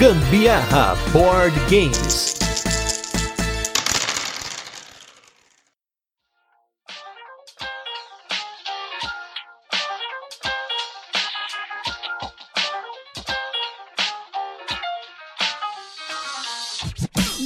Gambiarra Board Games.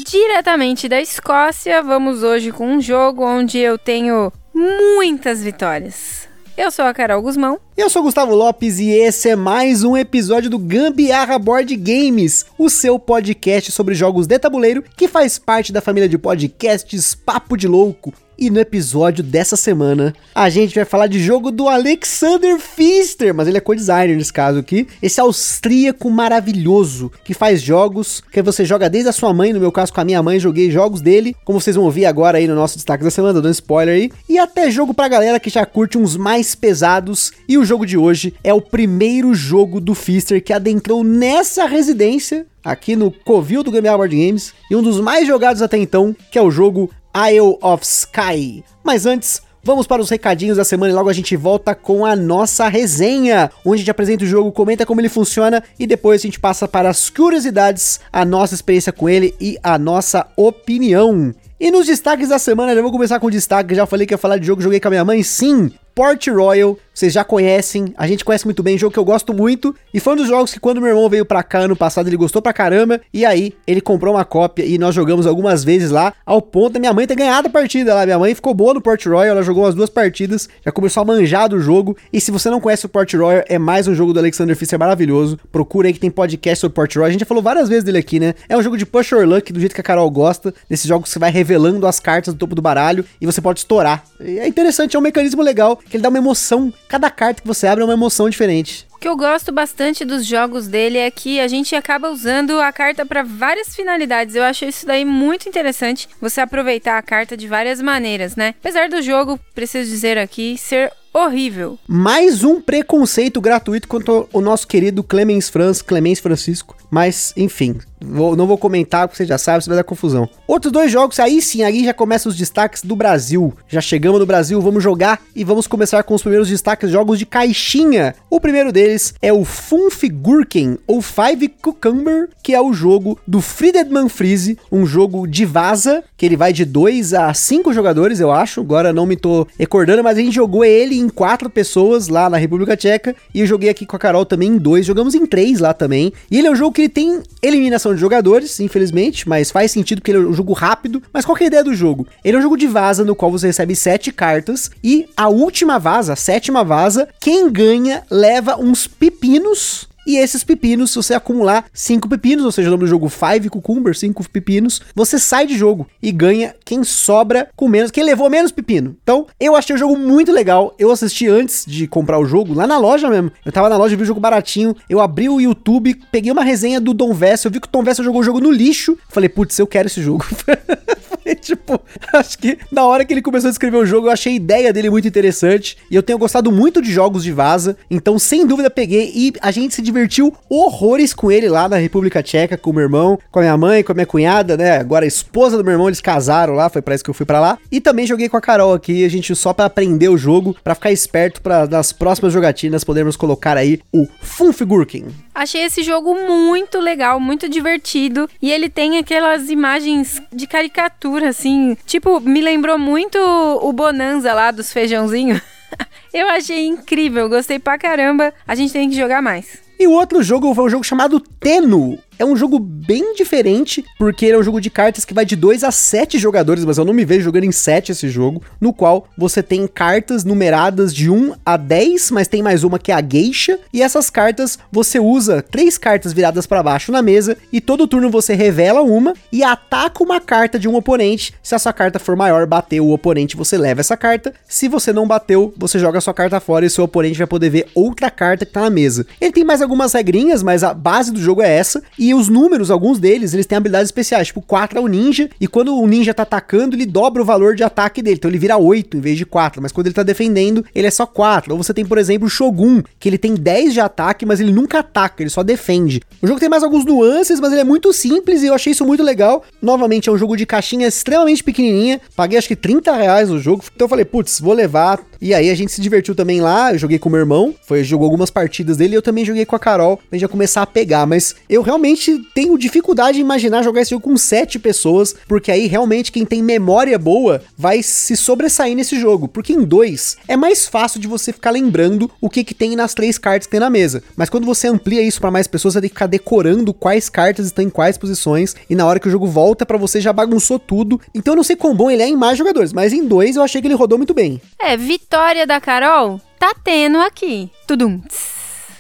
Diretamente da Escócia, vamos hoje com um jogo onde eu tenho muitas vitórias. Eu sou a Carol Guzmão. Eu sou Gustavo Lopes e esse é mais um episódio do Gambiarra Board Games, o seu podcast sobre jogos de tabuleiro que faz parte da família de podcasts Papo de Louco. E no episódio dessa semana, a gente vai falar de jogo do Alexander Pfister, mas ele é co-designer nesse caso aqui. Esse austríaco maravilhoso que faz jogos que você joga desde a sua mãe, no meu caso com a minha mãe, joguei jogos dele, como vocês vão ouvir agora aí no nosso destaque da semana, dando spoiler aí. E até jogo pra galera que já curte uns mais pesados. E o jogo de hoje é o primeiro jogo do Pfister que adentrou nessa residência aqui no Covil do Gambiarra Board Games e um dos mais jogados até então, que é o jogo Isle of Sky. Mas antes, Vamos para os recadinhos da semana e logo a gente volta com a nossa resenha, onde a gente apresenta o jogo, comenta como ele funciona e depois a gente passa para as curiosidades, a nossa experiência com ele e a nossa opinião. E nos destaques da semana, já vou começar com o destaque, já falei que ia falar de jogo, joguei com a minha mãe, sim, Port Royal, vocês já conhecem, a gente conhece muito bem, jogo que eu gosto muito, e foi um dos jogos que quando meu irmão veio pra cá ano passado, ele gostou pra caramba, e aí ele comprou uma cópia e nós jogamos algumas vezes lá, ao ponto da minha mãe ter ganhado a partida lá, minha mãe ficou boa no Port Royal, ela jogou umas duas partidas, já começou a manjar do jogo, e se você não conhece o Port Royal, é mais um jogo do Alexander Fischer maravilhoso, procura aí que tem podcast sobre Port Royal, a gente já falou várias vezes dele aqui, né, é um jogo de push or luck, do jeito que a Carol gosta, desses jogos que você vai revelando as cartas do topo do baralho, e você pode estourar, é interessante, é um mecanismo legal, que ele dá uma emoção. Cada carta que você abre é uma emoção diferente. Que eu gosto bastante dos jogos dele é que a gente acaba usando a carta para várias finalidades. Eu acho isso daí muito interessante, você aproveitar a carta de várias maneiras, né? Apesar do jogo, preciso dizer aqui, ser horrível. Mais um preconceito gratuito contra o nosso querido Clemens Franz, Clemens Francisco. Mas, enfim, vou, não vou comentar, porque você já sabe, você vai dar confusão. Outros dois jogos, aí sim, aí já começam os destaques do Brasil. Já chegamos no Brasil, vamos jogar e vamos começar com os primeiros destaques, jogos de caixinha. O primeiro deles é o Funfigurken, ou Five Cucumber, que é o jogo do Friedman Freeze, um jogo de vaza, que ele vai de 2 a 5 jogadores, eu acho. Agora não me tô recordando, mas a gente jogou ele em quatro pessoas lá na República Tcheca. E eu joguei aqui com a Carol também em dois. Jogamos em três lá também. E ele é um jogo que ele tem eliminação de jogadores, infelizmente, mas faz sentido porque ele é um jogo rápido. Mas qual é a ideia do jogo? Ele é um jogo de vaza no qual você recebe sete cartas. E a última vaza, a sétima vaza, quem ganha leva uns pepinos e esses pepinos, se você acumular 5 pepinos, ou seja, o nome do jogo 5 cucumber, 5 pepinos, você sai de jogo e ganha quem sobra com menos, quem levou menos pepino. Então, eu achei o jogo muito legal. Eu assisti antes de comprar o jogo, lá na loja mesmo. Eu tava na loja, vi o jogo baratinho. Eu abri o YouTube, peguei uma resenha do Dom Vessel, eu vi que o Tom Vessel jogou o jogo no lixo. Falei, putz, eu quero esse jogo. tipo, acho que na hora que ele começou a escrever o jogo, eu achei a ideia dele muito interessante. E eu tenho gostado muito de jogos de vaza. Então, sem dúvida, peguei e a gente se divertiu horrores com ele lá na República Tcheca, com o meu irmão, com a minha mãe, com a minha cunhada, né? Agora a esposa do meu irmão, eles casaram lá, foi para isso que eu fui para lá. E também joguei com a Carol aqui, a gente só para aprender o jogo, para ficar esperto para nas próximas jogatinas podermos colocar aí o Funfigurken. Achei esse jogo muito legal, muito divertido. E ele tem aquelas imagens de caricatura, assim. Tipo, me lembrou muito o Bonanza lá dos feijãozinhos. Eu achei incrível, gostei pra caramba. A gente tem que jogar mais. E o outro jogo foi um jogo chamado Teno. É um jogo bem diferente, porque ele é um jogo de cartas que vai de 2 a 7 jogadores, mas eu não me vejo jogando em 7 esse jogo, no qual você tem cartas numeradas de 1 a 10, mas tem mais uma que é a Geisha, e essas cartas você usa três cartas viradas para baixo na mesa, e todo turno você revela uma e ataca uma carta de um oponente. Se a sua carta for maior, bateu o oponente, você leva essa carta. Se você não bateu, você joga a sua carta fora e seu oponente vai poder ver outra carta que tá na mesa. Ele tem mais algumas regrinhas, mas a base do jogo é essa. Os números, alguns deles, eles têm habilidades especiais. Tipo, 4 é o ninja, e quando o ninja tá atacando, ele dobra o valor de ataque dele. Então ele vira 8 em vez de 4. Mas quando ele tá defendendo, ele é só 4. Ou você tem, por exemplo, o Shogun, que ele tem 10 de ataque, mas ele nunca ataca, ele só defende. O jogo tem mais alguns nuances, mas ele é muito simples e eu achei isso muito legal. Novamente, é um jogo de caixinha extremamente pequenininha. Paguei acho que 30 reais o jogo. Então eu falei, putz, vou levar. E aí a gente se divertiu também lá, eu joguei com meu irmão, foi jogou algumas partidas dele eu também joguei com a Carol, pra gente já começar a pegar, mas eu realmente tenho dificuldade em imaginar jogar esse jogo com sete pessoas, porque aí realmente quem tem memória boa vai se sobressair nesse jogo, porque em dois é mais fácil de você ficar lembrando o que que tem nas três cartas que tem na mesa. Mas quando você amplia isso para mais pessoas, você tem que ficar decorando quais cartas estão em quais posições e na hora que o jogo volta para você já bagunçou tudo. Então eu não sei quão bom ele é em mais jogadores, mas em dois eu achei que ele rodou muito bem. É, vitória da Carol tá tendo aqui. Tudum.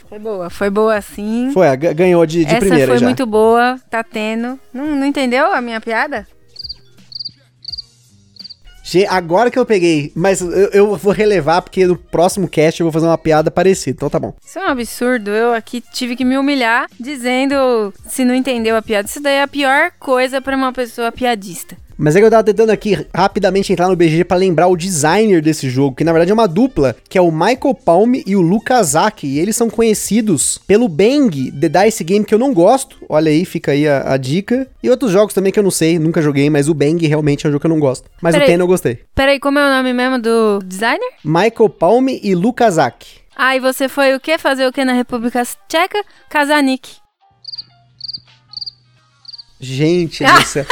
Foi boa, foi boa sim. Foi, ganhou de, de Essa primeira foi já. muito boa, tá tendo. Não, não entendeu a minha piada? Agora que eu peguei, mas eu, eu, vou relevar porque no próximo cast eu vou fazer uma piada parecida, então tá bom. Isso é um absurdo, eu aqui tive que me humilhar dizendo se não entendeu a piada. Isso daí é a pior coisa para uma pessoa piadista. Mas é que eu tava tentando aqui rapidamente entrar no BGG para lembrar o designer desse jogo, que na verdade é uma dupla, que é o Michael Palme e o Lukazaki. E eles são conhecidos pelo Bang, The Dice Game, que eu não gosto. Olha aí, fica aí a, a dica. E outros jogos também que eu não sei, nunca joguei, mas o Bang realmente é um jogo que eu não gosto. Mas Peraí. o Ten eu gostei. Peraí, como é o nome mesmo do designer? Michael Palme e Lukazaki. Ah, e você foi o quê? Fazer o quê na República Tcheca? Kazanik. Gente do céu.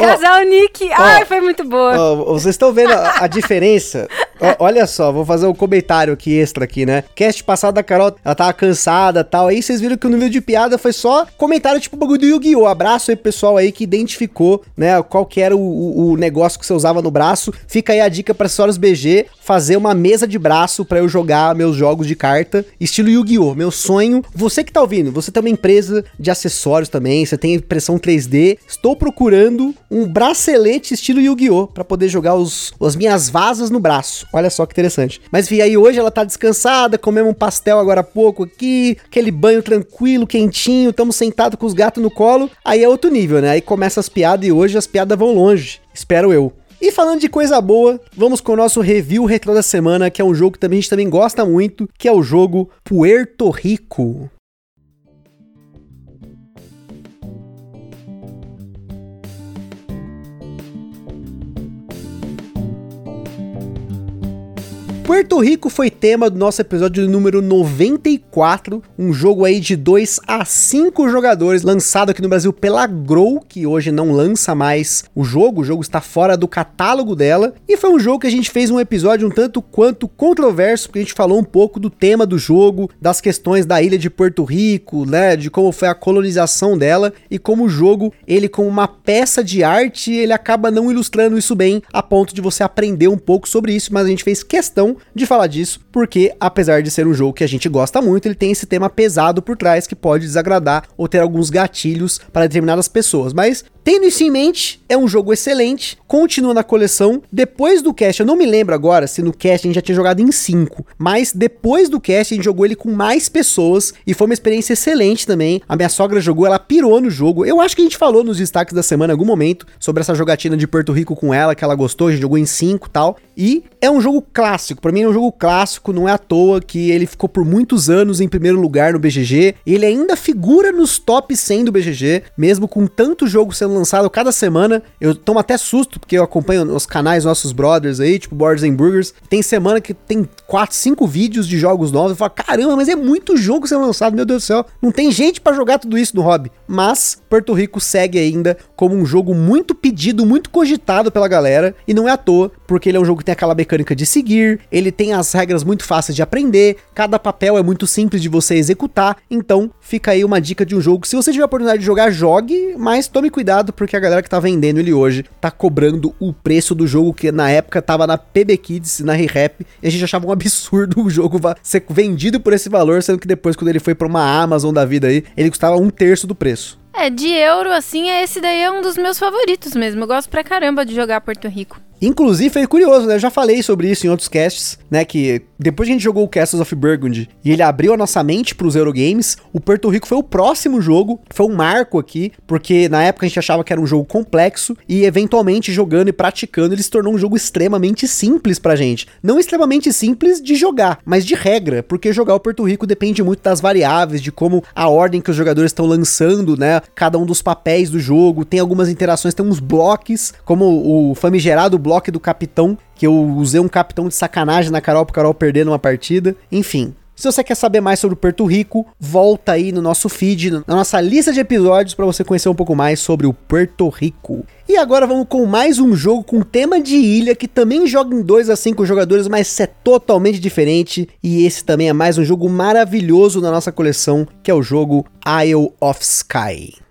Casal Nick. Ai, foi muito boa. Ó, vocês estão vendo a, a diferença? Ó, olha só, vou fazer um comentário aqui extra aqui, né? Cast passado da Carol, ela tava cansada tal. Aí vocês viram que o nível de piada foi só comentário tipo bagulho do Yu-Gi-Oh! Abraço aí pro pessoal aí que identificou, né? Qual que era o, o, o negócio que você usava no braço. Fica aí a dica pra senhoras BG fazer uma mesa de braço pra eu jogar meus jogos de carta, estilo Yu-Gi-Oh! Meu sonho. Você que tá ouvindo, você tem uma empresa de acessórios também, você tem impressão 3D. Estou procurando um bracelete estilo Yu-Gi-Oh! pra poder jogar os, as minhas vasas no braço. Olha só que interessante. Mas vi aí hoje ela tá descansada, comemos um pastel agora há pouco aqui, aquele banho tranquilo, quentinho, estamos sentados com os gatos no colo. Aí é outro nível, né? Aí começa as piadas e hoje as piadas vão longe. Espero eu. E falando de coisa boa, vamos com o nosso review retro da semana, que é um jogo que também a gente também gosta muito, que é o jogo Puerto Rico. Puerto Rico foi tema do nosso episódio número 94, um jogo aí de 2 a 5 jogadores, lançado aqui no Brasil pela Grow, que hoje não lança mais o jogo, o jogo está fora do catálogo dela, e foi um jogo que a gente fez um episódio um tanto quanto controverso, porque a gente falou um pouco do tema do jogo, das questões da ilha de Porto Rico, né, de como foi a colonização dela, e como o jogo, ele como uma peça de arte, ele acaba não ilustrando isso bem, a ponto de você aprender um pouco sobre isso, mas a gente fez questão de falar disso, porque apesar de ser um jogo que a gente gosta muito, ele tem esse tema pesado por trás que pode desagradar ou ter alguns gatilhos para determinadas pessoas. Mas Tendo isso em mente, é um jogo excelente, continua na coleção. Depois do cast, eu não me lembro agora se no cast a gente já tinha jogado em 5, mas depois do cast a gente jogou ele com mais pessoas e foi uma experiência excelente também. A minha sogra jogou, ela pirou no jogo. Eu acho que a gente falou nos destaques da semana em algum momento sobre essa jogatina de Porto Rico com ela, que ela gostou, a gente jogou em 5 e tal. E é um jogo clássico, para mim é um jogo clássico, não é à toa que ele ficou por muitos anos em primeiro lugar no BGG. Ele ainda figura nos top 100 do BGG, mesmo com tanto jogo sendo lançado cada semana. Eu tomo até susto, porque eu acompanho os canais nossos brothers aí, tipo Borders and Burgers. Tem semana que tem 4, 5 vídeos de jogos novos. Eu falo, caramba, mas é muito jogo sendo lançado, meu Deus do céu. Não tem gente para jogar tudo isso no hobby. Mas Porto Rico segue ainda como um jogo muito pedido, muito cogitado pela galera. E não é à toa, porque ele é um jogo que tem aquela mecânica de seguir, ele tem as regras muito fáceis de aprender, cada papel é muito simples de você executar. Então, fica aí uma dica de um jogo. Se você tiver a oportunidade de jogar, jogue, mas tome cuidado porque a galera que tá vendendo ele hoje tá cobrando o preço do jogo que na época tava na PB Kids, na ReHap, e a gente achava um absurdo o jogo ser vendido por esse valor, sendo que depois quando ele foi para uma Amazon da vida aí, ele custava um terço do preço. É, de euro, assim, esse daí é um dos meus favoritos mesmo. Eu gosto pra caramba de jogar Porto Rico. Inclusive, foi curioso, né? Eu já falei sobre isso em outros casts, né? Que depois que a gente jogou o Castles of Burgundy e ele abriu a nossa mente pros Eurogames, o Porto Rico foi o próximo jogo, foi um marco aqui, porque na época a gente achava que era um jogo complexo e eventualmente jogando e praticando ele se tornou um jogo extremamente simples pra gente. Não extremamente simples de jogar, mas de regra, porque jogar o Porto Rico depende muito das variáveis, de como a ordem que os jogadores estão lançando, né? Cada um dos papéis do jogo, tem algumas interações, tem uns blocos, como o famigerado bloco bloco do capitão, que eu usei um capitão de sacanagem na Carol pro Carol perder numa partida. Enfim, se você quer saber mais sobre o Porto Rico, volta aí no nosso feed, na nossa lista de episódios para você conhecer um pouco mais sobre o Porto Rico. E agora vamos com mais um jogo com tema de ilha que também joga em 2 a 5 jogadores, mas é totalmente diferente. E esse também é mais um jogo maravilhoso na nossa coleção, que é o jogo Isle of Sky.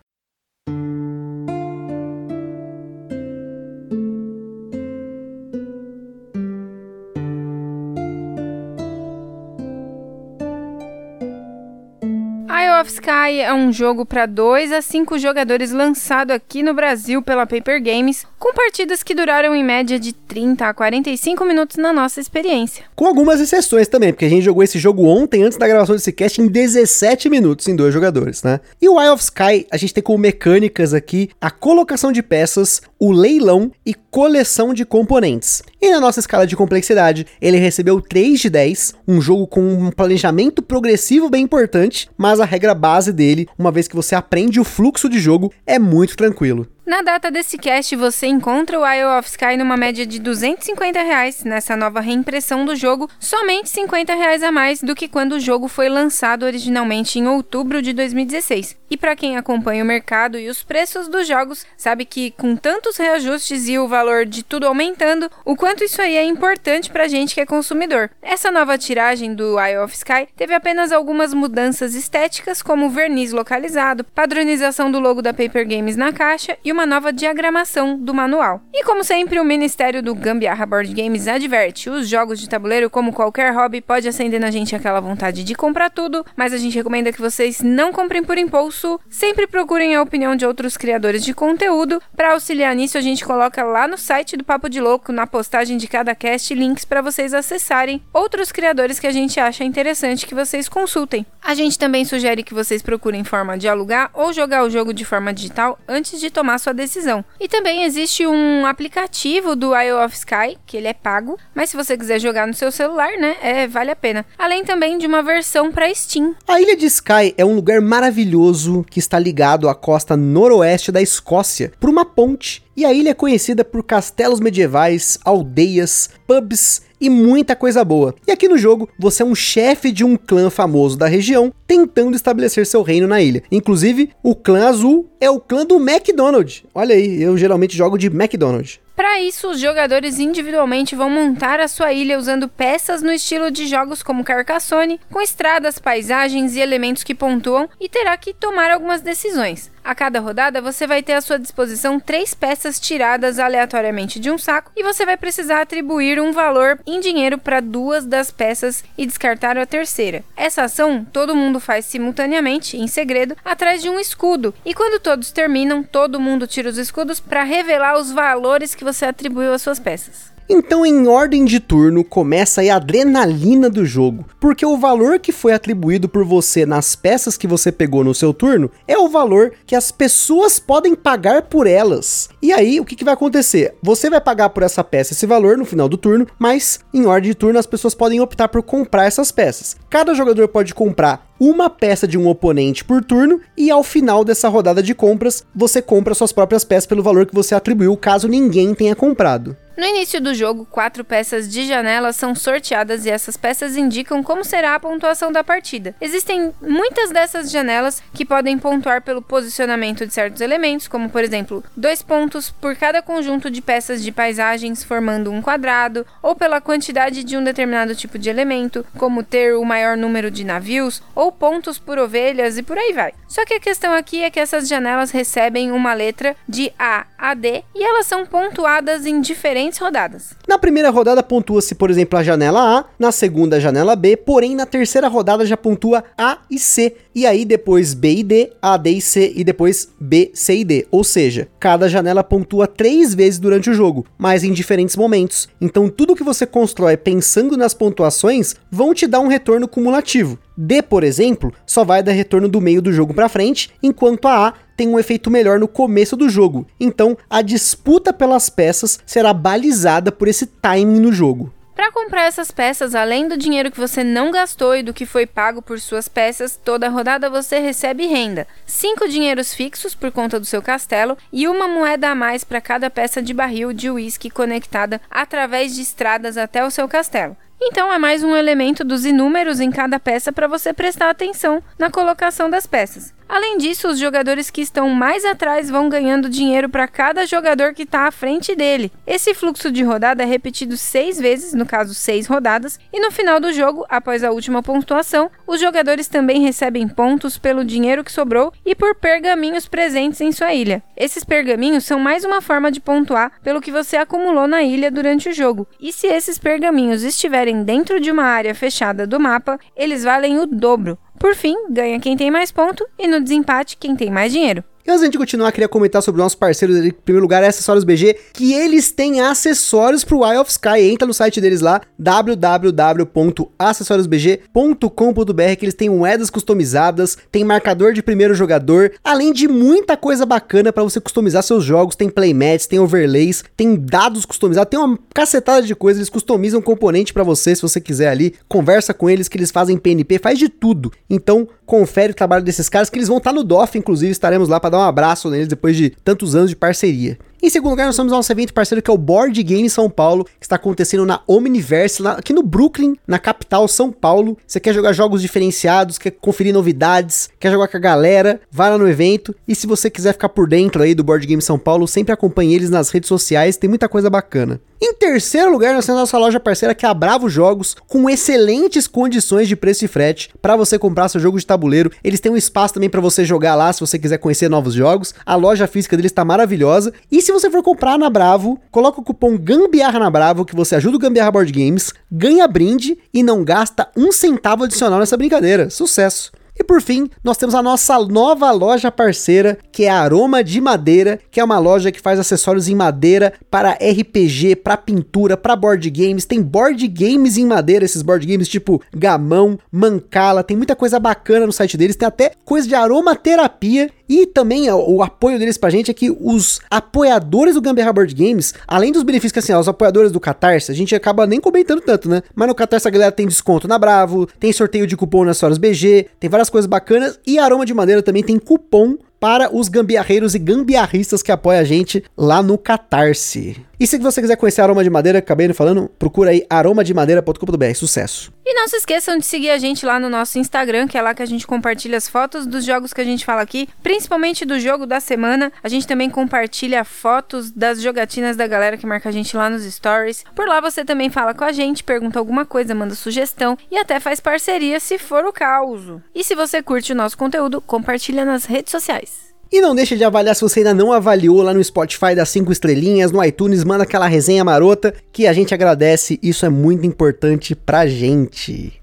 Isle of Sky é um jogo para 2 a 5 jogadores lançado aqui no Brasil pela Paper Games, com partidas que duraram em média de 30 a 45 minutos na nossa experiência. Com algumas exceções também, porque a gente jogou esse jogo ontem, antes da gravação desse cast, em 17 minutos em dois jogadores, né? E o Isle of Sky, a gente tem como mecânicas aqui a colocação de peças, o leilão e coleção de componentes. E na nossa escala de complexidade, ele recebeu 3 de 10, um jogo com um planejamento progressivo bem importante, mas a regra base dele, uma vez que você aprende o fluxo de jogo, é muito tranquilo. Na data desse cast, você encontra o Isle of Sky numa média de 250 reais nessa nova reimpressão do jogo, somente 50 reais a mais do que quando o jogo foi lançado originalmente em outubro de 2016. E para quem acompanha o mercado e os preços dos jogos, sabe que com tantos reajustes e o valor de tudo aumentando, o quanto isso aí é importante pra gente que é consumidor. Essa nova tiragem do Isle of Sky teve apenas algumas mudanças estéticas, como verniz localizado, padronização do logo da Paper Games na caixa e uma nova diagramação do manual. E como sempre, o Ministério do Gambiarra Board Games adverte: os jogos de tabuleiro, como qualquer hobby, pode acender na gente aquela vontade de comprar tudo, mas a gente recomenda que vocês não comprem por impulso. Sempre procurem a opinião de outros criadores de conteúdo. Para auxiliar nisso, a gente coloca lá no site do Papo de Louco, na postagem de cada cast, links para vocês acessarem outros criadores que a gente acha interessante que vocês consultem. A gente também sugere que vocês procurem forma de alugar ou jogar o jogo de forma digital antes de tomar sua decisão. E também existe um aplicativo do Isle of Sky, que ele é pago, mas se você quiser jogar no seu celular, né, é, vale a pena. Além também de uma versão para Steam. A ilha de Skye é um lugar maravilhoso que está ligado à costa noroeste da Escócia por uma ponte. E a ilha é conhecida por castelos medievais, aldeias, pubs e muita coisa boa. E aqui no jogo, você é um chefe de um clã famoso da região, tentando estabelecer seu reino na ilha. Inclusive, o clã azul é o clã do McDonald's. Olha aí, eu geralmente jogo de McDonald's. Para isso, os jogadores individualmente vão montar a sua ilha usando peças no estilo de jogos como Carcassonne, com estradas, paisagens e elementos que pontuam, e terá que tomar algumas decisões. A cada rodada, você vai ter à sua disposição três peças tiradas aleatoriamente de um saco e você vai precisar atribuir um valor em dinheiro para duas das peças e descartar a terceira. Essa ação todo mundo faz simultaneamente, em segredo, atrás de um escudo, e quando todos terminam, todo mundo tira os escudos para revelar os valores que você atribuiu às suas peças. Então, em ordem de turno, começa a adrenalina do jogo, porque o valor que foi atribuído por você nas peças que você pegou no seu turno é o valor que as pessoas podem pagar por elas. E aí, o que, que vai acontecer? Você vai pagar por essa peça esse valor no final do turno, mas em ordem de turno as pessoas podem optar por comprar essas peças. Cada jogador pode comprar uma peça de um oponente por turno e ao final dessa rodada de compras, você compra suas próprias peças pelo valor que você atribuiu, caso ninguém tenha comprado. No início do jogo, quatro peças de janela são sorteadas e essas peças indicam como será a pontuação da partida. Existem muitas dessas janelas que podem pontuar pelo posicionamento de certos elementos, como por exemplo, dois pontos por cada conjunto de peças de paisagens formando um quadrado, ou pela quantidade de um determinado tipo de elemento, como ter o maior número de navios, ou pontos por ovelhas e por aí vai. Só que a questão aqui é que essas janelas recebem uma letra de A a D e elas são pontuadas em diferentes rodadas. Na primeira rodada pontua-se, por exemplo, a janela A, na segunda a janela B, porém na terceira rodada já pontua A e C, e aí depois B e D, A, D e C e depois B, C e D. Ou seja, cada janela pontua três vezes durante o jogo, mas em diferentes momentos. Então tudo que você constrói pensando nas pontuações vão te dar um retorno cumulativo. D, por exemplo, só vai dar retorno do meio do jogo para frente, enquanto a A tem um efeito melhor no começo do jogo. Então, a disputa pelas peças será balizada por esse timing no jogo. Para comprar essas peças, além do dinheiro que você não gastou e do que foi pago por suas peças, toda rodada você recebe renda. Cinco dinheiros fixos por conta do seu castelo e uma moeda a mais para cada peça de barril de uísque conectada através de estradas até o seu castelo. Então é mais um elemento dos inúmeros em cada peça para você prestar atenção na colocação das peças. Além disso, os jogadores que estão mais atrás vão ganhando dinheiro para cada jogador que está à frente dele. Esse fluxo de rodada é repetido seis vezes, no caso seis rodadas, e no final do jogo, após a última pontuação, os jogadores também recebem pontos pelo dinheiro que sobrou e por pergaminhos presentes em sua ilha. Esses pergaminhos são mais uma forma de pontuar pelo que você acumulou na ilha durante o jogo. E se esses pergaminhos estiverem dentro de uma área fechada do mapa, eles valem o dobro. Por fim, ganha quem tem mais ponto e no desempate quem tem mais dinheiro. E antes de continuar, queria comentar sobre nossos parceiros, em primeiro lugar, Acessórios BG, que eles têm acessórios pro Eye of Sky. Entra no site deles lá, www.acessoriosbg.com.br, que eles têm moedas customizadas, tem marcador de primeiro jogador, além de muita coisa bacana para você customizar seus jogos. Tem playmats, tem overlays, tem dados customizados, tem uma cacetada de coisas. Eles customizam componente para você, se você quiser ali. Conversa com eles, que eles fazem PNP, faz de tudo. Então, confere o trabalho desses caras, que eles vão estar tá no DOF, inclusive, estaremos lá para dar um abraço neles depois de tantos anos de parceria. Em segundo lugar, nós temos nosso evento parceiro que é o Board Game São Paulo, que está acontecendo na Omniverse, lá, aqui no Brooklyn, na capital São Paulo. Você quer jogar jogos diferenciados, quer conferir novidades, quer jogar com a galera, vá lá no evento. E se você quiser ficar por dentro aí do Board Game São Paulo, sempre acompanhe eles nas redes sociais, tem muita coisa bacana. Em terceiro lugar, nós temos nossa loja parceira que é a Bravo Jogos, com excelentes condições de preço e frete para você comprar seu jogo de tabuleiro. Eles têm um espaço também para você jogar lá, se você quiser conhecer novos jogos. A loja física deles está maravilhosa. E se você for comprar na Bravo, coloca o cupom Gambiarra na Bravo, que você ajuda o Gambiarra Board Games, ganha brinde e não gasta um centavo adicional nessa brincadeira. Sucesso! E por fim, nós temos a nossa nova loja parceira, que é a Aroma de Madeira, que é uma loja que faz acessórios em madeira para RPG, para pintura, para board games. Tem board games em madeira, esses board games tipo gamão, mancala, tem muita coisa bacana no site deles, tem até coisa de aromaterapia e também o, apoio deles pra gente é que os apoiadores do Gambiarra Board Games, além dos benefícios que assim, os apoiadores do Catarse, a gente acaba nem comentando tanto, né? Mas no Catarse a galera tem desconto na Bravo, tem sorteio de cupom nas Horas BG, tem várias coisas bacanas e Aroma de Madeira também tem cupom para os gambiarreiros e gambiarristas que apoiam a gente lá no Catarse. E se você quiser conhecer Aroma de Madeira, acabei falando, procura aí aromademadeira.com.br. Sucesso! E não se esqueçam de seguir a gente lá no nosso Instagram, que é lá que a gente compartilha as fotos dos jogos que a gente fala aqui, principalmente do jogo da semana. A gente também compartilha fotos das jogatinas da galera que marca a gente lá nos stories. Por lá você também fala com a gente, pergunta alguma coisa, manda sugestão e até faz parceria se for o caso. E se você curte o nosso conteúdo, compartilha nas redes sociais. E não deixa de avaliar se você ainda não avaliou lá no Spotify das 5 estrelinhas, no iTunes, manda aquela resenha marota que a gente agradece, isso é muito importante pra gente.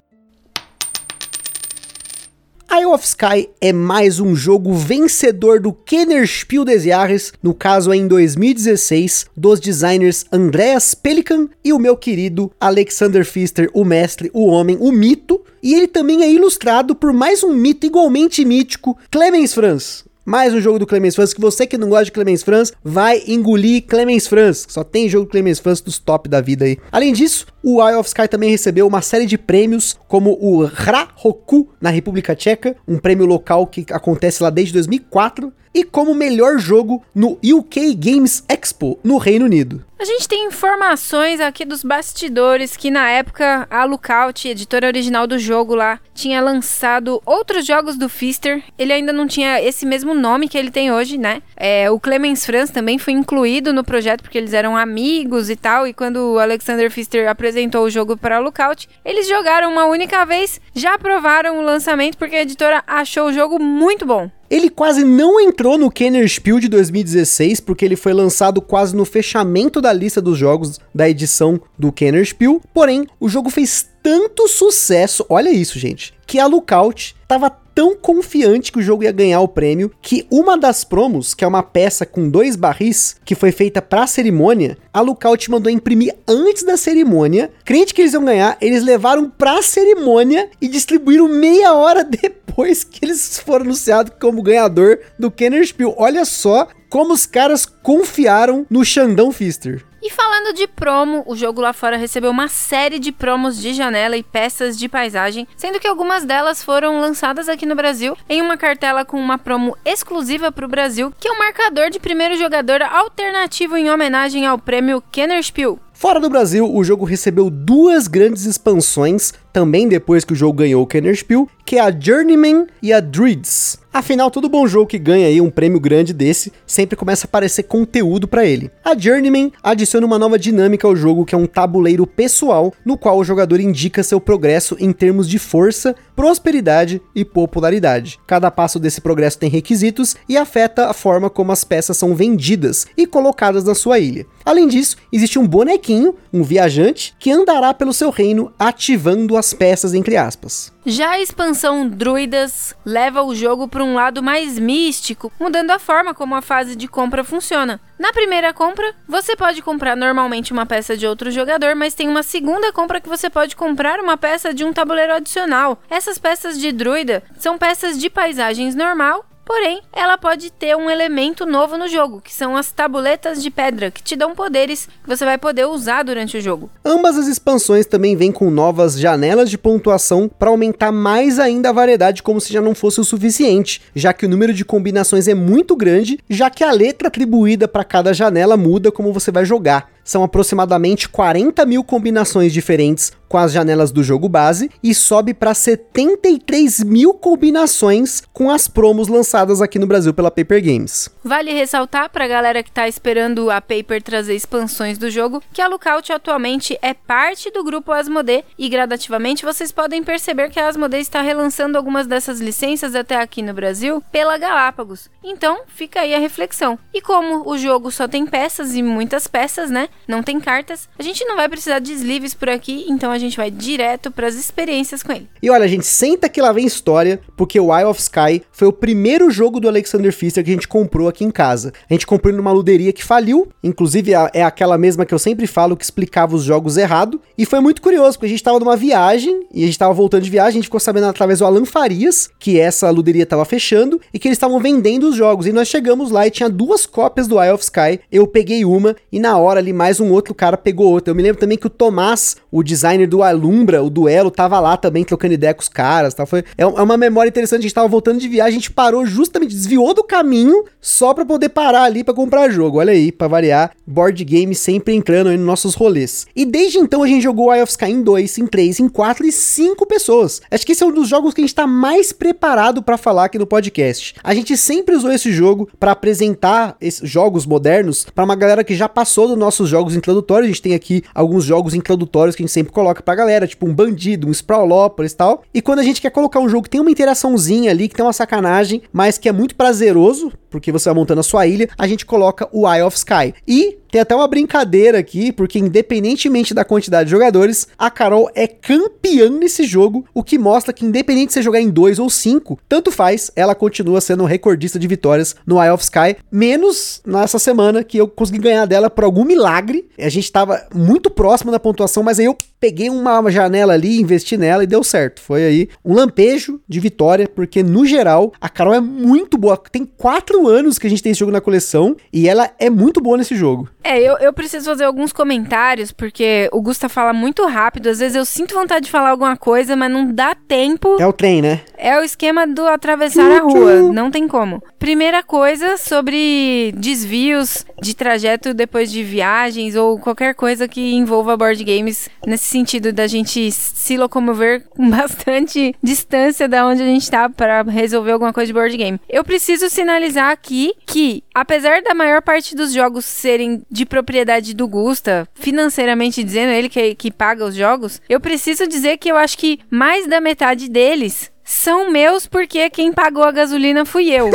Isle of Sky é mais um jogo vencedor do Kennerspiel des Jahres, no caso em 2016, dos designers Andreas Pelikan e o meu querido Alexander Pfister, o mestre, o homem, o mito. E ele também é ilustrado por mais um mito igualmente mítico, Clemens Franz mais um jogo do Clemens Franz, que você que não gosta de Clemens Franz, vai engolir Clemens Franz. Só tem jogo Clemens Franz dos top da vida aí. Além disso, o Eye of Sky também recebeu uma série de prêmios, como o Hra-Roku na República Tcheca, um prêmio local que acontece lá desde 2004, e como melhor jogo no UK Games Expo, no Reino Unido. A gente tem informações aqui dos bastidores que na época a Lookout, editora original do jogo lá, tinha lançado outros jogos do Fister. Ele ainda não tinha esse mesmo nome que ele tem hoje, né? É, o Clemens Franz também foi incluído no projeto porque eles eram amigos e tal. E quando o Alexander Pfister apresentou o jogo para a Lookout, eles jogaram uma única vez, já aprovaram o lançamento porque a editora achou o jogo muito bom. Ele quase não entrou no Kenner Spiel de 2016, porque ele foi lançado quase no fechamento da lista dos jogos da edição do Kenner Spiel. Porém, o jogo fez tanto sucesso, olha isso, gente, que a Lookout estava tão confiante que o jogo ia ganhar o prêmio que uma das promos, que é uma peça com dois barris, que foi feita pra cerimônia, a Lookout mandou imprimir antes da cerimônia. Crente que eles iam ganhar, eles levaram pra cerimônia e distribuíram meia hora depois que eles foram anunciados como ganhador do Kenner Spiel. Olha só como os caras confiaram no Xandão Fister. E falando de promo, o jogo lá fora recebeu uma série de promos de janela e peças de paisagem, sendo que algumas delas foram lançadas aqui no Brasil em uma cartela com uma promo exclusiva para o Brasil, que é um marcador de primeiro jogador alternativo em homenagem ao prêmio Kennerspiel. Fora do Brasil, o jogo recebeu duas grandes expansões, também depois que o jogo ganhou o Kennerspiel, que é a Journeyman e a Druids. Afinal, todo bom jogo que ganha aí um prêmio grande desse, sempre começa a aparecer conteúdo para ele. A Journeyman adiciona uma nova dinâmica ao jogo, que é um tabuleiro pessoal, no qual o jogador indica seu progresso em termos de força, prosperidade e popularidade. Cada passo desse progresso tem requisitos e afeta a forma como as peças são vendidas e colocadas na sua ilha. Além disso, existe um bonequinho, um viajante, que andará pelo seu reino ativando as peças entre aspas. Já a expansão Druidas leva o jogo para lado mais místico, mudando a forma como a fase de compra funciona. Na primeira compra, você pode comprar normalmente uma peça de outro jogador, mas tem uma segunda compra que você pode comprar uma peça de um tabuleiro adicional. Essas peças de druida são peças de paisagens normal Porém, ela pode ter um elemento novo no jogo, que são as tabuletas de pedra, que te dão poderes que você vai poder usar durante o jogo. Ambas as expansões também vêm com novas janelas de pontuação para aumentar mais ainda a variedade, como se já não fosse o suficiente, já que o número de combinações é muito grande, já que a letra atribuída para cada janela muda como você vai jogar. São aproximadamente 40 mil combinações diferentes com as janelas do jogo base e sobe para 73 mil combinações com as promos lançadas aqui no Brasil pela Paper Games. Vale ressaltar para a galera que está esperando a Paper trazer expansões do jogo que a Lookout atualmente é parte do grupo Asmodee e gradativamente vocês podem perceber que a Asmodee está relançando algumas dessas licenças até aqui no Brasil pela Galápagos. Então fica aí a reflexão. E como o jogo só tem peças e muitas peças, né? Não tem cartas, a gente não vai precisar de sleeves por aqui, então a gente vai direto para as experiências com ele. E olha, gente, senta que lá vem história, porque o Eye of Sky foi o primeiro jogo do Alexander Pfister que a gente comprou aqui em casa. A gente comprou numa luderia que faliu, inclusive é aquela mesma que eu sempre falo que explicava os jogos errado, e foi muito curioso, porque a gente tava numa viagem, e a gente tava voltando de viagem, a gente ficou sabendo através do Alan Farias que essa luderia tava fechando e que eles estavam vendendo os jogos. E nós chegamos lá e tinha duas cópias do Eye of Sky. Eu peguei uma e na hora ali mais um outro cara pegou outra. Eu me lembro também que o Tomás, o designer do Alumbra, o duelo, tava lá também trocando ideia com os caras. Tá? Foi, é, é uma memória interessante. A gente tava voltando de viagem, a gente parou justamente, desviou do caminho só pra poder parar ali para comprar jogo. Olha aí, pra variar, board game sempre entrando aí nos nossos rolês. E desde então a gente jogou Eye of Sky em 2, em 3, em 4 e 5 pessoas. Acho que esse é um dos jogos que a gente tá mais preparado para falar aqui no podcast. A gente sempre usou esse jogo para apresentar esses jogos modernos para uma galera que já passou dos nossos jogos introdutórios. A gente tem aqui alguns jogos introdutórios que a gente sempre coloca pra galera, tipo um Bandido, um Sprawlópolis e tal. E quando a gente quer colocar um jogo que tem uma interaçãozinha ali, que tem uma sacanagem, mas que é muito prazeroso, porque você vai montando a sua ilha, a gente coloca o Eye of Sky. E tem até uma brincadeira aqui, porque independentemente da quantidade de jogadores, a Carol é campeã nesse jogo, o que mostra que independente de você jogar em dois ou cinco, tanto faz, ela continua sendo recordista de vitórias no Eye of Sky, menos nessa semana que eu consegui ganhar dela por algum milagre. A gente tava muito próximo da pontuação, mas aí eu peguei uma janela ali, investi nela e deu certo. Foi aí um lampejo de vitória, porque no geral a Carol é muito boa. Tem quatro anos que a gente tem esse jogo na coleção e ela é muito boa nesse jogo. É, eu, eu preciso fazer alguns comentários, porque o Gusta fala muito rápido. Às vezes eu sinto vontade de falar alguma coisa, mas não dá tempo. É o trem, né? É o esquema do atravessar a rua. Não tem como. Primeira coisa sobre desvios de trajeto depois de viagens ou qualquer coisa que envolva board games nesse sentido da gente se locomover com bastante distância da onde a gente tá para resolver alguma coisa de board game. Eu preciso sinalizar aqui que, apesar da maior parte dos jogos serem de propriedade do Gusta, financeiramente dizendo, ele que, que paga os jogos, eu preciso dizer que eu acho que mais da metade deles são meus porque quem pagou a gasolina fui eu.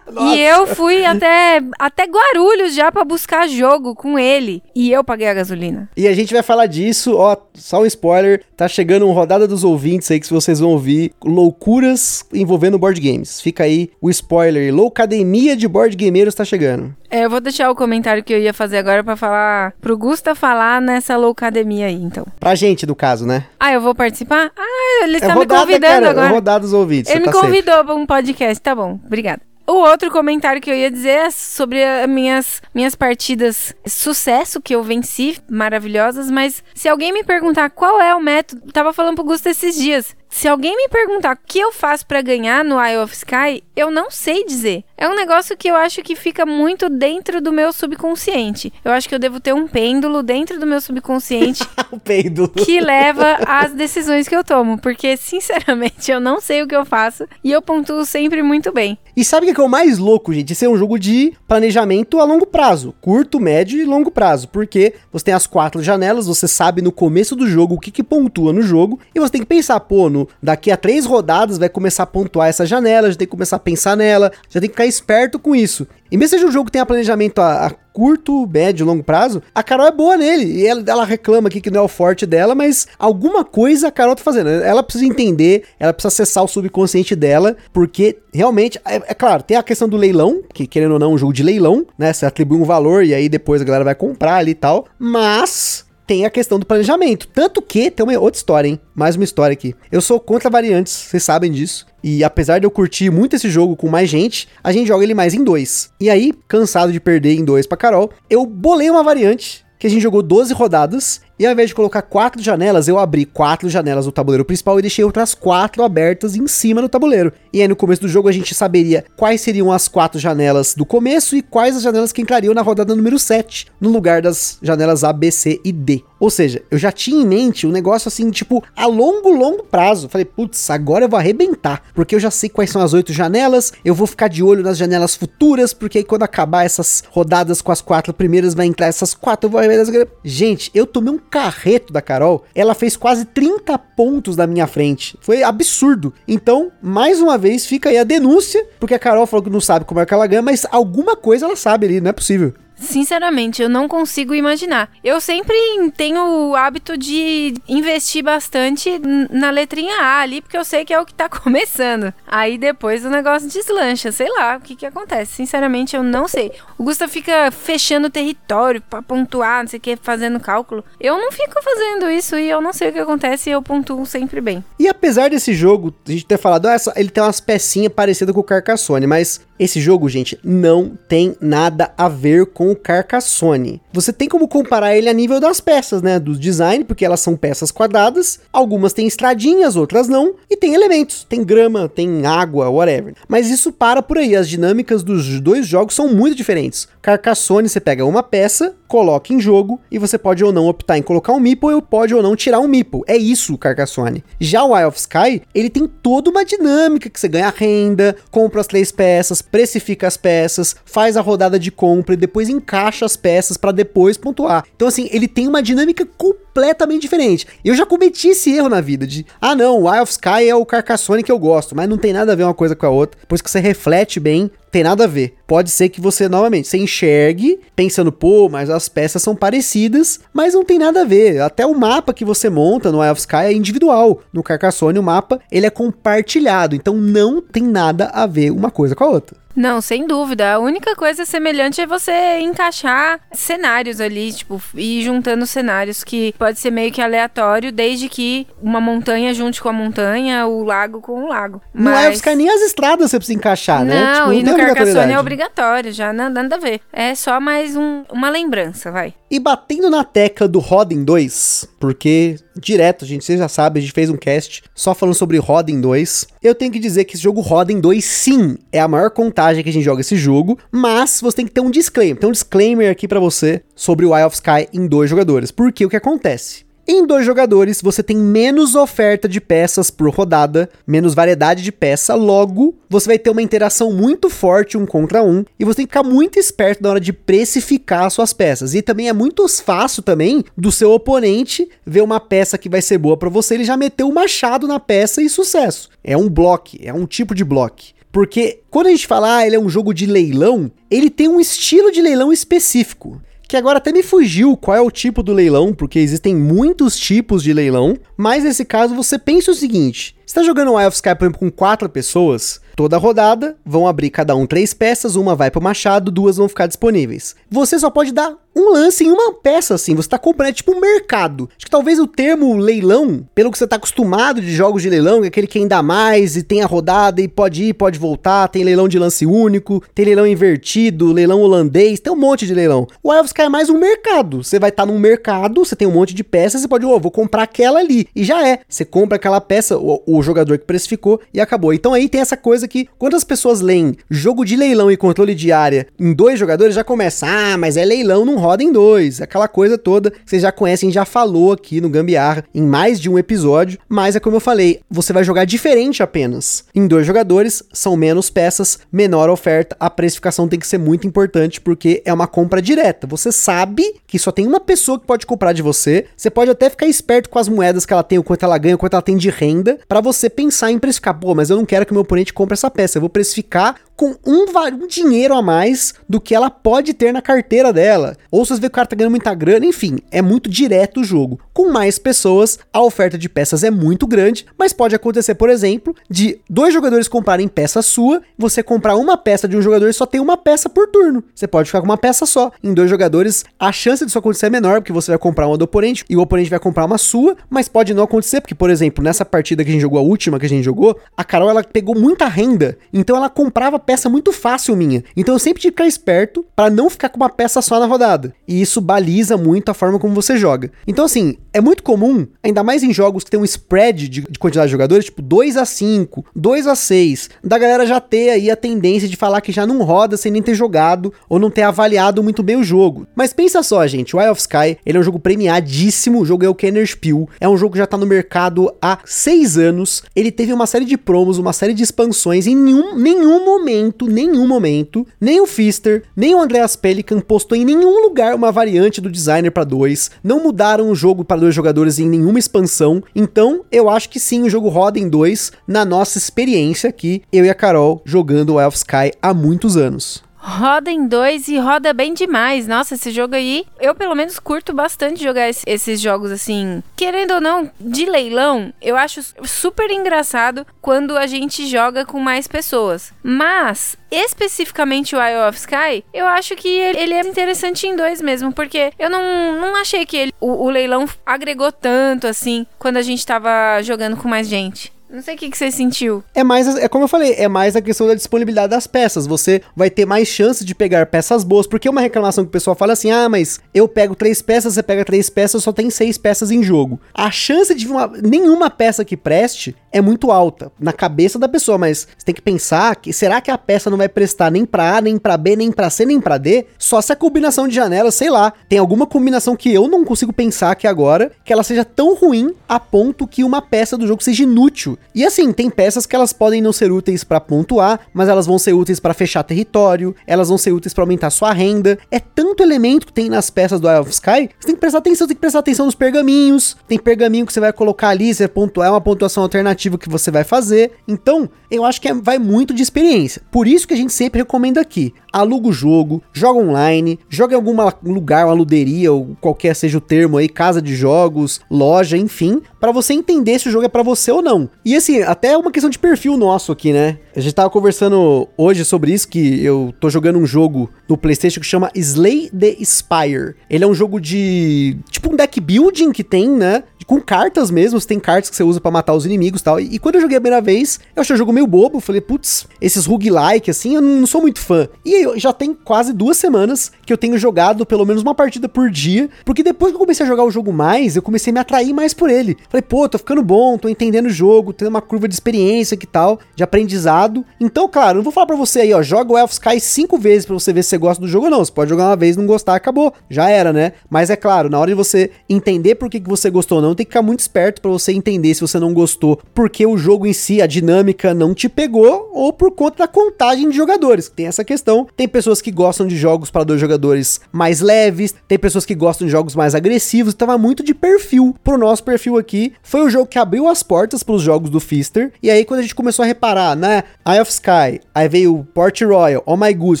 Nossa. E eu fui até, até Guarulhos já para buscar jogo com ele. E eu paguei a gasolina. E a gente vai falar disso, ó, só um spoiler. Tá chegando uma rodada dos ouvintes aí que vocês vão ouvir loucuras envolvendo board games. Fica aí o spoiler. Loucademia de board gameiros tá chegando. É, eu vou deixar o comentário que eu ia fazer agora para falar pro Gusta falar nessa loucademia aí, então. Pra gente, do caso, né? Ah, eu vou participar? Ah, ele está é me convidando cara, agora. É rodada dos ouvintes. Ele me tá convidou para um podcast, tá bom. Obrigada. O outro comentário que eu ia dizer é sobre as minhas, minhas partidas sucesso que eu venci, maravilhosas, mas se alguém me perguntar qual é o método, tava falando pro Gusto esses dias, se alguém me perguntar o que eu faço para ganhar no Eye of Sky, eu não sei dizer. É um negócio que eu acho que fica muito dentro do meu subconsciente. Eu acho que eu devo ter um pêndulo dentro do meu subconsciente o pêndulo. que leva às decisões que eu tomo, porque sinceramente eu não sei o que eu faço e eu pontuo sempre muito bem. E sabe o que é o mais louco, gente? Esse é um jogo de planejamento a longo prazo, curto, médio e longo prazo, porque você tem as quatro janelas, você sabe no começo do jogo o que, que pontua no jogo, e você tem que pensar, pô, no, daqui a três rodadas vai começar a pontuar essa janela, já tem que começar a pensar nela, já tem que ficar esperto com isso. E mesmo seja um jogo que tenha planejamento a, a curto, médio, longo prazo, a Carol é boa nele. E ela, ela, reclama aqui que não é o forte dela, mas alguma coisa a Carol tá fazendo. Ela precisa entender, ela precisa acessar o subconsciente dela, porque realmente, é, é claro, tem a questão do leilão, que querendo ou não, é um jogo de leilão, né? Você atribui um valor e aí depois a galera vai comprar ali e tal. Mas tem a questão do planejamento. Tanto que tem uma outra história, hein? Mais uma história aqui. Eu sou contra variantes, vocês sabem disso. E apesar de eu curtir muito esse jogo com mais gente, a gente joga ele mais em dois. E aí, cansado de perder em dois pra Carol, eu bolei uma variante que a gente jogou 12 rodadas e ao invés de colocar quatro janelas, eu abri quatro janelas no tabuleiro principal e deixei outras quatro abertas em cima do tabuleiro. E aí no começo do jogo a gente saberia quais seriam as quatro janelas do começo e quais as janelas que entrariam na rodada número 7, no lugar das janelas A, B, C e D. Ou seja, eu já tinha em mente um negócio assim, tipo, a longo, longo prazo. Falei, putz, agora eu vou arrebentar. Porque eu já sei quais são as oito janelas, eu vou ficar de olho nas janelas futuras, porque aí quando acabar essas rodadas com as quatro primeiras, vai entrar essas quatro, arrebentar. Gente, eu tomei um carreto da Carol, ela fez quase 30 pontos da minha frente. Foi absurdo. Então, mais uma vez, fica aí a denúncia, porque a Carol falou que não sabe como é que ela ganha, mas alguma coisa ela sabe ali, não é possível. Sinceramente, eu não consigo imaginar. Eu sempre tenho o hábito de investir bastante na letrinha A ali, porque eu sei que é o que tá começando. Aí depois o negócio deslancha, sei lá o que que acontece. Sinceramente, eu não sei. O Gusta fica fechando o território pra pontuar, não sei o que, fazendo cálculo. Eu não fico fazendo isso e eu não sei o que acontece e eu pontuo sempre bem. E apesar desse jogo, a gente ter falado, ah, ele tem umas pecinhas parecidas com o Carcassonne, mas esse jogo, gente, não tem nada a ver com o Carcassonne. Você tem como comparar ele a nível das peças, né? Do design, porque elas são peças quadradas, algumas têm estradinhas, outras não, e tem elementos, tem grama, tem água, whatever. Mas isso para por aí, as dinâmicas dos dois jogos são muito diferentes. Carcassonne, você pega uma peça, coloca em jogo, e você pode ou não optar em colocar um meeple, ou pode ou não tirar um meeple. É isso o Carcassonne. Já o Eye of Sky, ele tem toda uma dinâmica que você ganha renda, compra as três peças, precifica as peças, faz a rodada de compra e depois encaixa as peças para depois pontuar. Então, assim, ele tem uma dinâmica completamente diferente. Eu já cometi esse erro na vida de, ah, não, o Eye of Sky é o Carcassonne que eu gosto, mas não tem nada a ver uma coisa com a outra. Depois que você reflete bem, tem nada a ver. Pode ser que você, novamente, você enxergue pensando, pô, mas as peças são parecidas, mas não tem nada a ver. Até o mapa que você monta no Eye of Sky é individual. No Carcassonne, o mapa, ele é compartilhado, então não tem nada a ver uma coisa com a outra. Não, sem dúvida. A única coisa semelhante é você encaixar cenários ali, tipo, ir juntando cenários que pode ser meio que aleatório, desde que uma montanha junte com a montanha, o lago com o lago. Mas... Não é ficar nem as estradas você precisa encaixar, né? Tipo, não, e no Carcassonne é obrigatório, já nada, nada a ver. É só mais um, uma lembrança, vai. E batendo na tecla do Rodem 2, porque direto, gente, vocês já sabem, a gente fez um cast só falando sobre Rodem 2. Eu tenho que dizer que esse jogo Rodem 2 sim é a maior contagem que a gente joga esse jogo, mas você tem que ter um disclaimer. Tem um disclaimer aqui para você sobre o Eye of Sky em dois jogadores. Porque o que acontece? Em dois jogadores, você tem menos oferta de peças por rodada, menos variedade de peça, logo você vai ter uma interação muito forte um contra um, e você tem que ficar muito esperto na hora de precificar suas peças. E também é muito fácil também do seu oponente ver uma peça que vai ser boa para você, ele já meteu o machado na peça e sucesso. É um bloco, é um tipo de bloco. Porque quando a gente fala, ah, ele é um jogo de leilão, ele tem um estilo de leilão específico que agora até me fugiu qual é o tipo do leilão, porque existem muitos tipos de leilão, mas nesse caso você pensa o seguinte: está jogando o Eye of Sky, por exemplo, com quatro pessoas, Toda rodada vão abrir cada um três peças, uma vai pro machado, duas vão ficar disponíveis. Você só pode dar um lance em uma peça, assim. Você tá comprando, é tipo um mercado. Acho que talvez o termo leilão, pelo que você tá acostumado de jogos de leilão, é aquele que ainda mais e tem a rodada e pode ir, pode voltar. Tem leilão de lance único, tem leilão invertido, leilão holandês, tem um monte de leilão. O Wild Sky é mais um mercado. Você vai estar tá num mercado, você tem um monte de peças, você pode, oh, vou comprar aquela ali. E já é. Você compra aquela peça, o, o jogador que precificou e acabou. Então aí tem essa coisa que, quando as pessoas leem jogo de leilão e controle de área em dois jogadores, já começa, ah, mas é leilão, não roda em dois, aquela coisa toda que vocês já conhecem, já falou aqui no Gambiarra em mais de um episódio, mas é como eu falei, você vai jogar diferente apenas. Em dois jogadores, são menos peças, menor oferta, a precificação tem que ser muito importante porque é uma compra direta. Você sabe que só tem uma pessoa que pode comprar de você, você pode até ficar esperto com as moedas que ela tem, o quanto ela ganha, o quanto ela tem de renda, para você pensar em precificar. Pô, mas eu não quero que meu oponente essa peça, eu vou precificar com um, um dinheiro a mais do que ela pode ter na carteira dela. Ou se você vê que o cara tá ganhando muita grana, enfim, é muito direto o jogo. Com mais pessoas, a oferta de peças é muito grande, mas pode acontecer, por exemplo, de dois jogadores comprarem peça sua, você comprar uma peça de um jogador e só tem uma peça por turno. Você pode ficar com uma peça só. Em dois jogadores, a chance disso acontecer é menor, porque você vai comprar uma do oponente e o oponente vai comprar uma sua, mas pode não acontecer, porque, por exemplo, nessa partida que a gente jogou, a última que a gente jogou, a Carol ela pegou muita renda, então ela comprava peça muito fácil minha. Então eu sempre tive que ficar esperto para não ficar com uma peça só na rodada. E isso baliza muito a forma como você joga. Então, assim, é muito comum, ainda mais em jogos que tem um spread de, de quantidade de jogadores, tipo 2 a 5, 2 a 6, da galera já ter aí a tendência de falar que já não roda sem nem ter jogado ou não ter avaliado muito bem o jogo. Mas pensa só, gente, Wild of Sky, ele é um jogo premiadíssimo, o jogo é o Kenner Spiel, é um jogo que já tá no mercado há 6 anos, ele teve uma série de promos, uma série de expansões, em nenhum, nenhum momento, nenhum momento, nem o Fister, nem o Andreas Pelikan postou em nenhum lugar uma variante do designer para dois, não mudaram o jogo para dois jogadores em nenhuma expansão, então eu acho que sim, o jogo roda em dois na nossa experiência aqui, eu e a Carol jogando Elf Sky há muitos anos. Roda em dois e roda bem demais. Nossa, esse jogo aí, eu pelo menos curto bastante jogar esses jogos assim. Querendo ou não, de leilão, eu acho super engraçado quando a gente joga com mais pessoas. Mas, especificamente o Eye of Sky, eu acho que ele é interessante em dois mesmo, porque eu não, não achei que ele, o, o leilão agregou tanto assim quando a gente tava jogando com mais gente. Não sei o que, que você sentiu. É mais, é como eu falei, é mais a questão da disponibilidade das peças. Você vai ter mais chance de pegar peças boas, porque uma reclamação que o pessoal fala assim: ah, mas eu pego três peças, você pega três peças, só tem seis peças em jogo. A chance de uma, nenhuma peça que preste é muito alta na cabeça da pessoa, mas você tem que pensar que será que a peça não vai prestar nem para A, nem para B, nem para C, nem para D? Só se a combinação de janelas, sei lá, tem alguma combinação que eu não consigo pensar aqui agora, que ela seja tão ruim a ponto que uma peça do jogo seja inútil. E assim, tem peças que elas podem não ser úteis para pontuar, mas elas vão ser úteis para fechar território, elas vão ser úteis para aumentar sua renda. É tanto elemento que tem nas peças do Eye of Sky, você tem que prestar atenção, tem que prestar atenção nos pergaminhos. Tem pergaminho que você vai colocar ali, você pontuar, é uma pontuação alternativa que você vai fazer. Então, eu acho que é, vai muito de experiência. Por isso que a gente sempre recomenda aqui: aluga o jogo, joga online, joga em algum lugar, uma luderia, ou qualquer seja o termo aí, casa de jogos, loja, enfim, para você entender se o jogo é para você ou não. E assim, até é uma questão de perfil nosso aqui, né? A gente tava conversando hoje sobre isso, que eu tô jogando um jogo no PlayStation que chama Slay the Spire. Ele é um jogo de. tipo um deck building que tem, né? Com cartas mesmo, tem cartas que você usa para matar os inimigos e tal. E, quando eu joguei a primeira vez, eu achei o jogo meio bobo. Falei, putz, esses roguelike, assim, eu não, sou muito fã. E já tem quase duas semanas que eu tenho jogado pelo menos uma partida por dia. Porque depois que eu comecei a jogar o jogo mais, eu comecei a me atrair mais por ele. Falei, pô, tô ficando bom, tô entendendo o jogo, tendo uma curva de experiência que tal, de aprendizado. Então, claro, não vou falar pra você aí, ó, joga o Elf Sky cinco vezes pra você ver se você gosta do jogo ou não. Você pode jogar uma vez, não gostar, acabou. Já era, né? Mas é claro, na hora de você entender por que, que você gostou ou não, tem que ficar muito esperto para você entender se você não gostou, porque o jogo em si, a dinâmica não te pegou, ou por conta da contagem de jogadores. Tem essa questão. Tem pessoas que gostam de jogos para dois jogadores mais leves, tem pessoas que gostam de jogos mais agressivos, vai muito de perfil. Pro nosso perfil aqui, foi o jogo que abriu as portas para os jogos do Fister. E aí, quando a gente começou a reparar, né? Eye of Sky, aí veio Port Royal, Oh My Goose,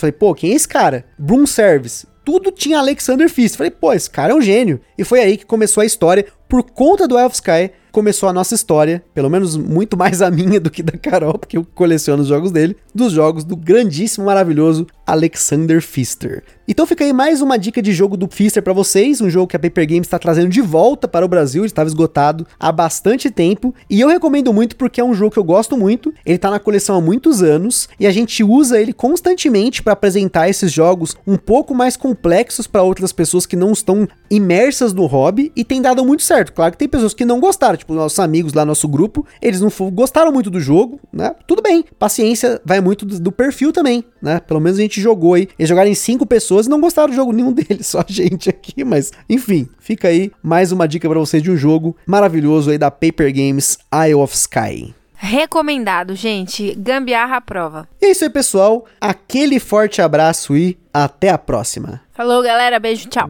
falei, pô, quem é esse cara? Broom Service, tudo tinha Alexander Fist. Falei, pô, esse cara é um gênio. E foi aí que começou a história por conta do of Sky, começou a nossa história, pelo menos muito mais a minha do que da Carol, porque eu coleciono os jogos dele, dos jogos do grandíssimo, maravilhoso Alexander Pfister. Então fica aí mais uma dica de jogo do Pfister para vocês, um jogo que a Paper Games está trazendo de volta para o Brasil, ele estava esgotado há bastante tempo, e eu recomendo muito porque é um jogo que eu gosto muito, ele está na coleção há muitos anos, e a gente usa ele constantemente para apresentar esses jogos um pouco mais complexos para outras pessoas que não estão imersas no hobby, e tem dado muito certo. Claro que tem pessoas que não gostaram, tipo nossos amigos lá, nosso grupo, eles não gostaram muito do jogo, né? Tudo bem, paciência vai muito do, do perfil também, né? Pelo menos a gente jogou aí, eles jogaram em cinco pessoas e não gostaram do jogo nenhum deles, só a gente aqui, mas enfim, fica aí mais uma dica para vocês de um jogo maravilhoso aí da Paper Games Eye of Sky. Recomendado, gente. Gambiarra à prova. E é isso aí, pessoal. Aquele forte abraço e até a próxima. Falou, galera. Beijo, tchau.